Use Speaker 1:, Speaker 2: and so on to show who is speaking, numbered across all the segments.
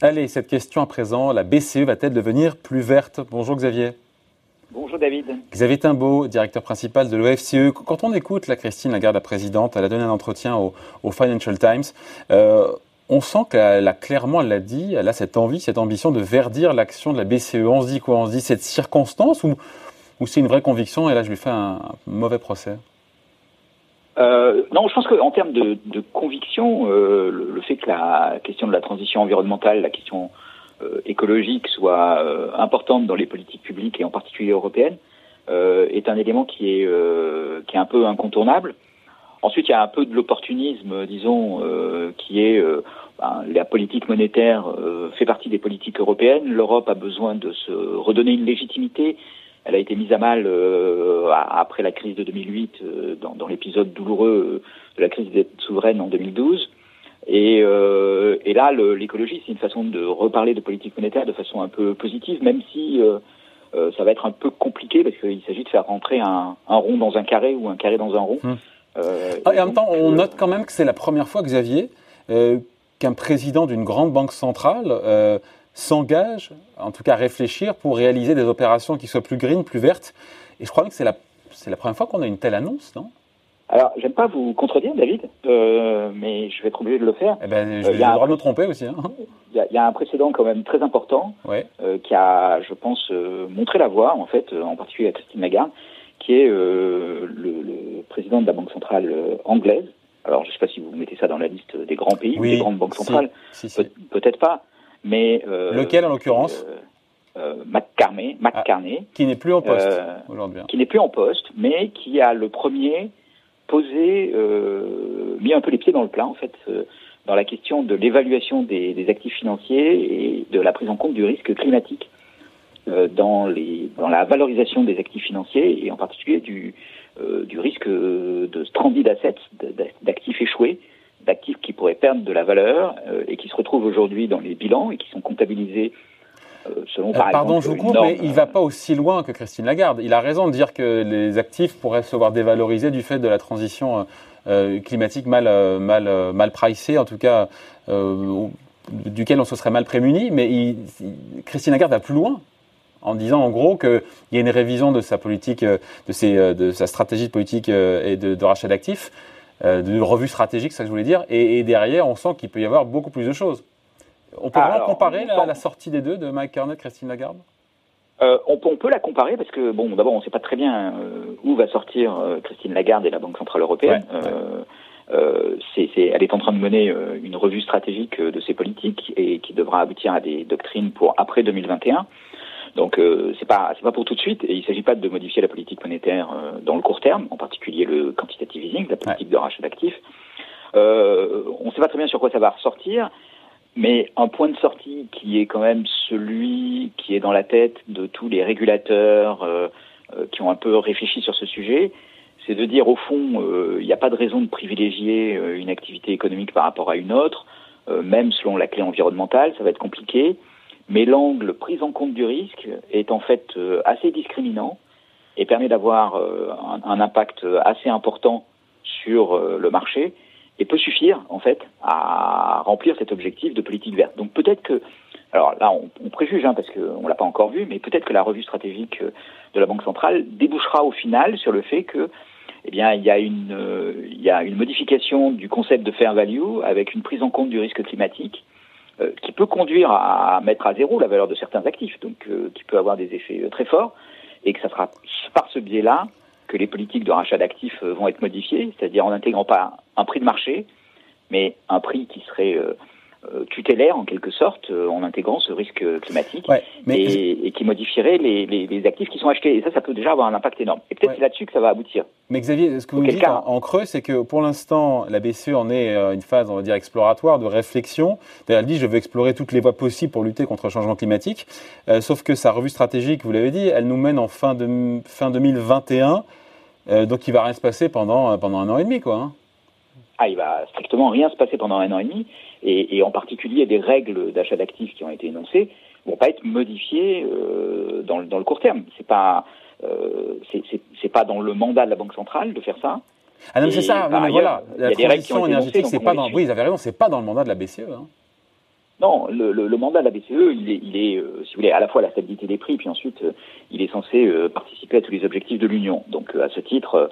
Speaker 1: Allez, cette question à présent, la BCE va-t-elle devenir plus verte? Bonjour Xavier.
Speaker 2: Bonjour David.
Speaker 1: Xavier Timbaud, directeur principal de l'OFCE. Quand on écoute la Christine Lagarde, la présidente, elle a donné un entretien au, Financial Times. Euh, on sent qu'elle a clairement, elle l'a dit, elle a cette envie, cette ambition de verdir l'action de la BCE. On se dit quoi? On se dit cette circonstance ou, ou c'est une vraie conviction? Et là je lui fais un mauvais procès
Speaker 2: euh, non, je pense qu'en termes de, de conviction, euh, le, fait que la question de la transition environnementale, la question euh, écologique soit euh, importante dans les politiques publiques et en particulier européennes, euh, est un élément qui est, qui est un peu incontournable. Ensuite, il y a un peu de l'opportunisme, disons, qui est ben, la politique monétaire fait partie des politiques européennes. L'Europe a besoin de se redonner une légitimité elle a été mise à mal euh, après la crise de 2008, euh, dans, dans l'épisode douloureux de la crise des souveraines en 2012. Et, euh, et là, l'écologie, c'est une façon de reparler de politique monétaire de façon un peu positive, même si euh, euh ça va être un peu compliqué parce qu'il s'agit de faire rentrer un, un, rond dans un carré ou un carré dans un rond.
Speaker 1: Hum. Euh, ah, et, en même temps, on note quand même que c'est la première fois, Xavier, qu'un président d'une grande banque centrale s'engage, en tout cas à réfléchir pour réaliser des opérations qui soient plus green, plus vertes. Et je crois que c'est la, c'est la première fois qu'on a une telle annonce, non?
Speaker 2: Alors, j'aime pas vous contredire, David, euh, mais je vais être obligé de le faire.
Speaker 1: Eh ben, je euh, vais le de me tromper aussi. Hein.
Speaker 2: Il, y a, un précédent quand même très important euh, qui a, je pense, montré la voie, en fait, en particulier à Christine Lagarde, qui est le, président de la Banque centrale anglaise. Alors, je ne sais pas si vous mettez ça dans la liste des grands pays, des grandes banques centrales. peut-être pas. Mais
Speaker 1: euh, lequel en l'occurrence
Speaker 2: euh, euh
Speaker 1: ah, qui n'est plus en poste aujourd'hui.
Speaker 2: Qui n'est plus en poste, mais qui a le premier posé, mis un peu les pieds dans le plat en fait, dans la question de l'évaluation des, des, actifs financiers et de la prise en compte du risque climatique dans, les, dans la valorisation des actifs financiers et en particulier du, du risque de stranded assets, d'actifs échoués d'actifs qui pourraient perdre de la valeur euh, et qui se retrouvent aujourd'hui dans les bilans et qui sont comptabilisés euh, selon, par
Speaker 1: euh, Pardon, je vous coupe, mais il ne va pas aussi loin que Christine Lagarde. Il a raison de dire que les actifs pourraient se voir dévalorisés du fait de la transition climatique mal, mal, mal pricée, en tout cas duquel on se serait mal prémuni. Mais il, Christine Lagarde va plus loin en disant en gros qu'il y a une révision de sa politique, de, ses, de sa stratégie politique et de, de rachat d'actifs euh, de revue stratégique, ça que je voulais dire. Et, derrière, on sent qu'il peut y avoir beaucoup plus de choses. On peut vraiment comparer la, sortie des deux, de Mike Carnot, Christine Lagarde?
Speaker 2: Euh, on, peut la comparer parce que, bon, d'abord, on ne sait pas très bien euh, où va sortir Christine Lagarde et la Banque Centrale Européenne. elle est en train de mener une revue stratégique de ses politiques et qui devra aboutir à des doctrines pour après 2021. Donc euh, c'est pas c'est pas pour tout de suite. Et il s'agit pas de modifier la politique monétaire euh, dans le court terme, en particulier le quantitative easing, la politique de rachat d'actifs. Euh, on ne sait pas très bien sur quoi ça va ressortir, mais un point de sortie qui est quand même celui qui est dans la tête de tous les régulateurs euh, euh, qui ont un peu réfléchi sur ce sujet, c'est de dire au fond il n'y a pas de raison de privilégier une activité économique par rapport à une autre, même selon la clé environnementale, ça va être compliqué mais l'angle prise en compte du risque est en fait euh, assez discriminant et permet d'avoir euh, un, impact assez important sur euh, le marché et peut suffire en fait à remplir cet objectif de politique verte. Donc peut-être que, alors là on, on préjuge hein, parce qu'on l'a pas encore vu, mais peut-être que la revue stratégique de la Banque centrale débouchera au final sur le fait que eh bien, a il y a une modification du concept de fair value avec une prise en compte du risque climatique euh, qui peut conduire à mettre à zéro la valeur de certains actifs, donc euh, qui peut avoir des effets euh, très forts, et que ça sera par ce biais-là que les politiques de rachat d'actifs vont être modifiées, c'est-à-dire en n'intégrant pas un prix de marché, mais un prix qui serait euh, tutélaire en quelque sorte euh, en intégrant ce risque climatique et, qui modifierait les, actifs qui sont achetés. Et ça, ça peut déjà avoir un impact énorme. Et peut-être c'est là-dessus que ça va aboutir.
Speaker 1: Mais Xavier, ce que vous dites en, creux, c'est que pour l'instant, la BCE en est euh, une phase, on va dire, exploratoire, de réflexion. Elle dit, je veux explorer toutes les voies possibles pour lutter contre le changement climatique. sauf que sa revue stratégique, vous l'avez dit, elle nous mène en fin, de, fin 2021. donc il va rien se passer pendant, pendant un an et demi, quoi. Hein.
Speaker 2: Ah, il va strictement rien se passer pendant un an et demi et, et en particulier des règles d'achat d'actifs qui ont été énoncées vont pas être modifiées euh, dans, le, dans, le court terme. C'est pas euh, c'est pas dans le mandat de la Banque centrale de faire ça.
Speaker 1: Ah non, c'est ça. mais voilà, la transition énergétique, c'est pas dans. Oui, vous avez raison, c'est pas dans le mandat de la BCE. Hein.
Speaker 2: Non, le, le, mandat de la BCE, il est, il est euh, si vous voulez, à la fois la stabilité des prix, puis ensuite, euh, il est censé euh, participer à tous les objectifs de l'Union. Donc, à ce titre,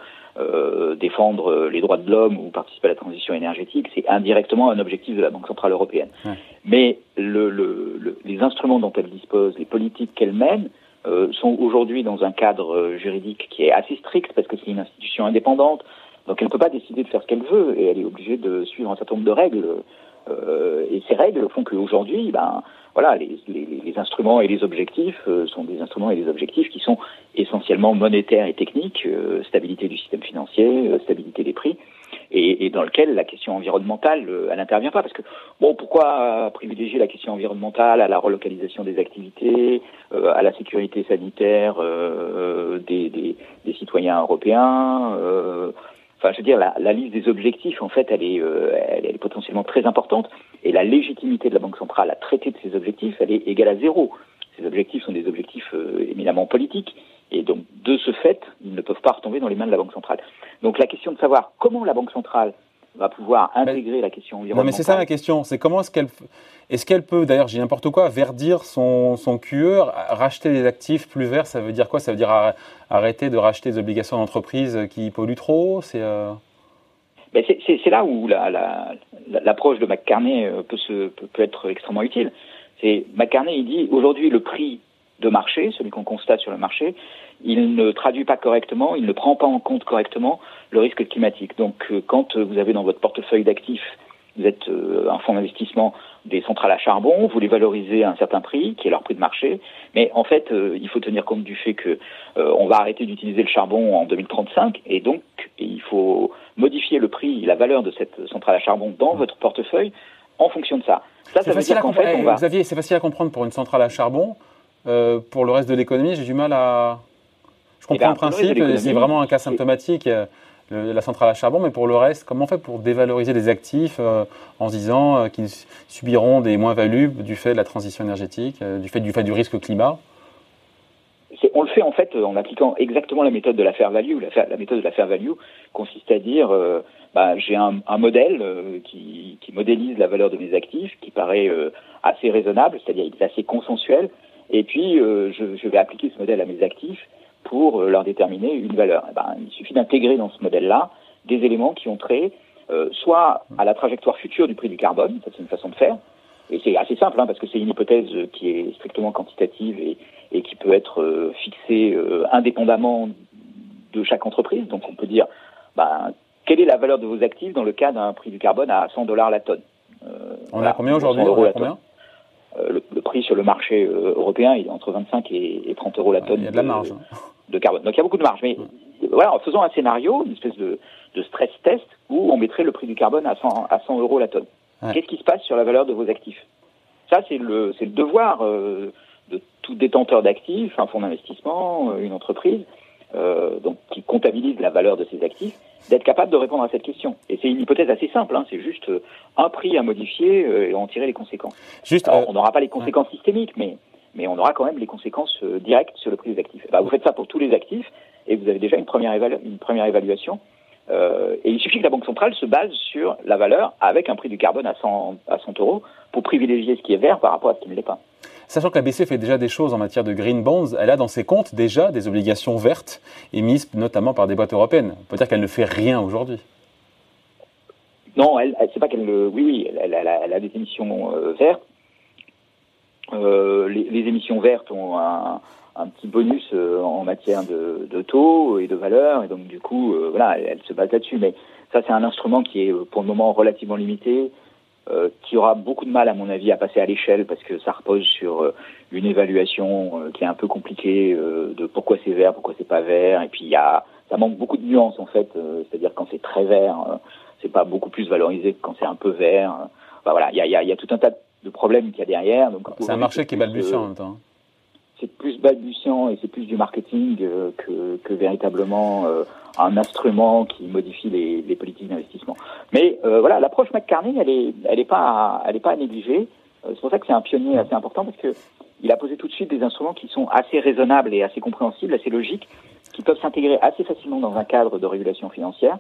Speaker 2: défendre les droits de l'homme ou participer à la transition énergétique, c'est indirectement un objectif de la Banque centrale européenne. Mais le, les instruments dont elle dispose, les politiques qu'elle mène, sont aujourd'hui dans un cadre juridique qui est assez strict parce que c'est une institution indépendante. Donc, elle ne peut pas décider de faire ce qu'elle veut et elle est obligée de suivre un certain nombre de règles euh, et ces règles font qu'aujourd'hui, ben, voilà, les, les, les, instruments et les objectifs euh, sont des instruments et des objectifs qui sont essentiellement monétaires et techniques, euh, stabilité du système financier, stabilité des prix, et, et, dans lequel la question environnementale, elle n'intervient pas. Parce que, bon, pourquoi privilégier la question environnementale à la relocalisation des activités, à la sécurité sanitaire des, des, des, citoyens européens Je veux dire, la, la, liste des objectifs, en fait, elle est, euh, elle, est potentiellement très importante. Et la légitimité de la Banque centrale à traiter de ces objectifs, elle est égale à zéro. Ces objectifs sont des objectifs euh, éminemment politiques. Et donc, de ce fait, ils ne peuvent pas retomber dans les mains de la Banque centrale. Donc, la question de savoir comment la Banque centrale va pouvoir intégrer la question environnementale.
Speaker 1: Non, mais c'est ça la question. C'est comment est-ce qu'elle est-ce qu'elle peut, d'ailleurs, j'ai n'importe quoi, verdir son, son QE, racheter des actifs plus verts Ça veut dire quoi? Ça veut dire arrêter de racheter des obligations d'entreprise qui polluent trop? C'est euh...
Speaker 2: Ben c'est là où l'approche la, la, de McCartney euh, peut, se, peut, peut être extrêmement utile. C'est McCartney, il dit aujourd'hui le prix de marché, celui qu'on constate sur le marché, il ne traduit pas correctement, il ne prend pas en compte correctement le risque climatique. Donc euh, quand vous avez dans votre portefeuille d'actifs, vous êtes euh, un fonds d'investissement des centrales à charbon, vous les valorisez à un certain prix, qui est leur prix de marché, mais en fait, euh, il faut tenir compte du fait que on va arrêter d'utiliser le charbon en 2035, et donc il faut modifier le prix, la valeur de cette centrale à charbon dans votre portefeuille en fonction de ça. Ça,
Speaker 1: ça veut dire qu'en fait, on va... Xavier, c'est facile à comprendre pour une centrale à charbon. pour le reste de l'économie, j'ai du mal à. Je comprends le principe, c'est vraiment un cas symptomatique, la centrale à charbon, mais pour le reste, comment on fait pour dévaloriser des actifs euh, en se disant euh, qu'ils subiront des moins-values du fait de la transition énergétique, euh, du, fait, du fait du risque climat?
Speaker 2: On le fait en fait en appliquant exactement la méthode de la fair value. La, méthode de la fair value consiste à dire bah, j'ai un, modèle qui, modélise la valeur de mes actifs, qui paraît assez raisonnable, c'est-à-dire il est assez consensuel, et puis je, je, vais appliquer ce modèle à mes actifs pour euh, leur déterminer une valeur. Eh ben, il suffit d'intégrer dans ce modèle-là des éléments qui ont trait euh, soit à la trajectoire future du prix du carbone, ça c'est une façon de faire, et c'est assez simple hein, parce que c'est une hypothèse qui est strictement quantitative et, et qui peut être euh, fixée indépendamment de chaque entreprise. Donc on peut dire ben, quelle est la valeur de vos actifs dans le cas d'un prix du carbone à 100 dollars la tonne?
Speaker 1: on a combien aujourd'hui?
Speaker 2: Le, le, prix sur le marché européen il est entre 25 et, 30 euros la tonne. Il
Speaker 1: y a de la marge.
Speaker 2: De carbone. Donc il y a beaucoup de marge. Mais voilà, en faisant un scénario, une espèce de, de, stress test, où on mettrait le prix du carbone à 100, à 100 euros la tonne. Qu'est-ce qui se passe sur la valeur de vos actifs? Ça, c'est le, le devoir euh, de tout détenteur d'actifs, un fonds d'investissement, euh, une entreprise, euh, donc qui comptabilise la valeur de ses actifs, d'être capable de répondre à cette question. Et c'est une hypothèse assez simple, hein, c'est juste euh, un prix à modifier et en tirer les conséquences. Juste, on n'aura pas les conséquences systémiques, mais mais on aura quand même les conséquences euh, directes sur le prix des actifs. Bah, vous faites ça pour tous les actifs et vous avez déjà une première, une première évaluation. Euh, et il suffit que la Banque centrale se base sur la valeur avec un prix du carbone à 100, à 100 euros pour privilégier ce qui est vert par rapport à ce qui ne l'est pas.
Speaker 1: Sachant que la BCE fait déjà des choses en matière de green bonds, elle a dans ses comptes déjà des obligations vertes émises notamment par des boîtes européennes. On peut dire qu'elle ne fait rien aujourd'hui.
Speaker 2: Non, elle, c'est pas qu'elle. Oui, oui, elle, elle, elle, a des émissions euh, vertes, les, les, émissions vertes ont un, un petit bonus euh, en matière de, de, taux et de valeur, et donc du coup, euh, voilà, elle, se base là-dessus. Mais ça, c'est un instrument qui est pour le moment relativement limité, euh, qui aura beaucoup de mal, à mon avis, à passer à l'échelle parce que ça repose sur une évaluation qui est un peu compliquée de pourquoi c'est vert, pourquoi c'est pas vert, et puis il y a, ça manque beaucoup de nuances en fait. C'est-à-dire quand c'est très vert, c'est pas beaucoup plus valorisé que quand c'est un peu vert. Enfin, voilà, il y a, y, y a tout un tas de de problèmes qu'il y a derrière.
Speaker 1: C'est un marché qui est balbutiant en même temps.
Speaker 2: C'est plus balbutiant et c'est plus du marketing euh, que, que, véritablement euh, un instrument qui modifie les, les politiques d'investissement. Mais euh, voilà, l'approche McCartney, elle est, elle est pas, elle est pas à négliger. c'est pour ça que c'est un pionnier assez important parce que il a posé tout de suite des instruments qui sont assez raisonnables et assez compréhensibles, assez logiques, qui peuvent s'intégrer assez facilement dans un cadre de régulation financière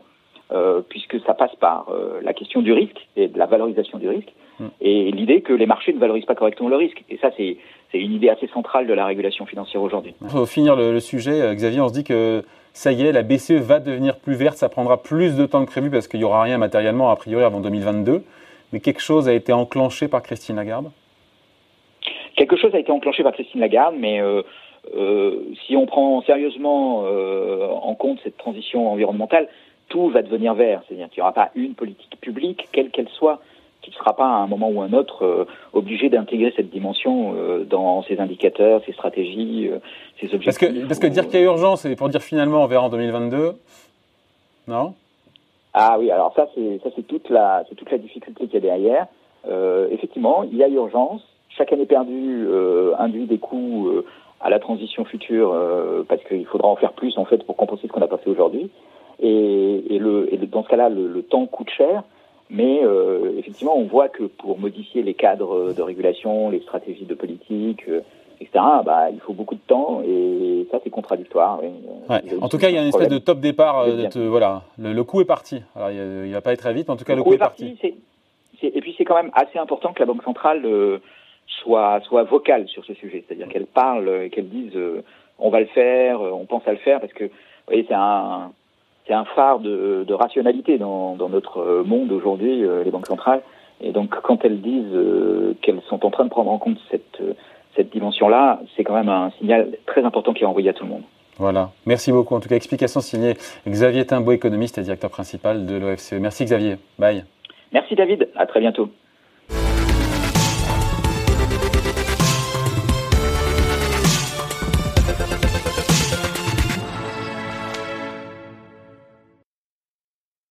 Speaker 2: puisque ça passe par la question du risque et de la valorisation du risque, mm. et l'idée que les marchés ne valorisent pas correctement le risque. Et ça, c'est une idée assez centrale de la régulation financière aujourd'hui.
Speaker 1: Pour finir le, sujet, Xavier, on se dit que ça y est, la BCE va devenir plus verte, ça prendra plus de temps que prévu parce qu'il n'y aura rien matériellement a priori avant 2022. Mais quelque chose a été enclenché par Christine Lagarde?
Speaker 2: Quelque chose a été enclenché par Christine Lagarde, mais euh, euh, si on prend sérieusement euh, en compte cette transition environnementale, tout va devenir vert. C'est-à-dire qu'il n'y aura pas une politique publique, quelle qu'elle soit, qui ne sera pas à un moment ou un autre obligée d'intégrer cette dimension dans ses indicateurs, ses stratégies, ses objectifs.
Speaker 1: Parce que, parce que dire qu'il y a urgence, et pour dire finalement on verra en 2022, non?
Speaker 2: Ah oui, alors ça c'est ça c'est toute la c'est toute la difficulté qu'il y a derrière. effectivement, il y a urgence chaque année perdue euh, induit des coûts euh, à la transition future euh, parce qu'il faudra en faire plus en fait pour compenser ce qu'on n'a pas fait aujourd'hui. Et, le, dans ce cas-là, le, temps coûte cher. Mais effectivement, on voit que pour modifier les cadres de régulation, les stratégies de politique, etc., bah, il faut beaucoup de temps et ça, c'est contradictoire.
Speaker 1: En tout cas, il y a une espèce de top départ. voilà, le, coup est parti. Alors, il ne va pas être très vite, en tout cas, le, coup, est parti.
Speaker 2: et puis, c'est quand même assez important que la Banque centrale soit, soit vocale sur ce sujet, c'est-à-dire qu'elle parle et qu'elle dise euh, on va le faire, euh, on pense à le faire, parce que vous voyez, c'est un, c'est un phare de, de rationalité dans, dans, notre monde aujourd'hui, euh, les banques centrales. Et donc, quand elles disent qu'elles sont en train de prendre en compte cette, cette dimension-là, c'est quand même un signal très important qui est envoyé à tout le monde.
Speaker 1: Voilà. Merci beaucoup. En tout cas, explication signée Xavier Timbo, économiste et directeur principal de l'OFCE. Merci Xavier. Bye.
Speaker 2: Merci David. À très bientôt.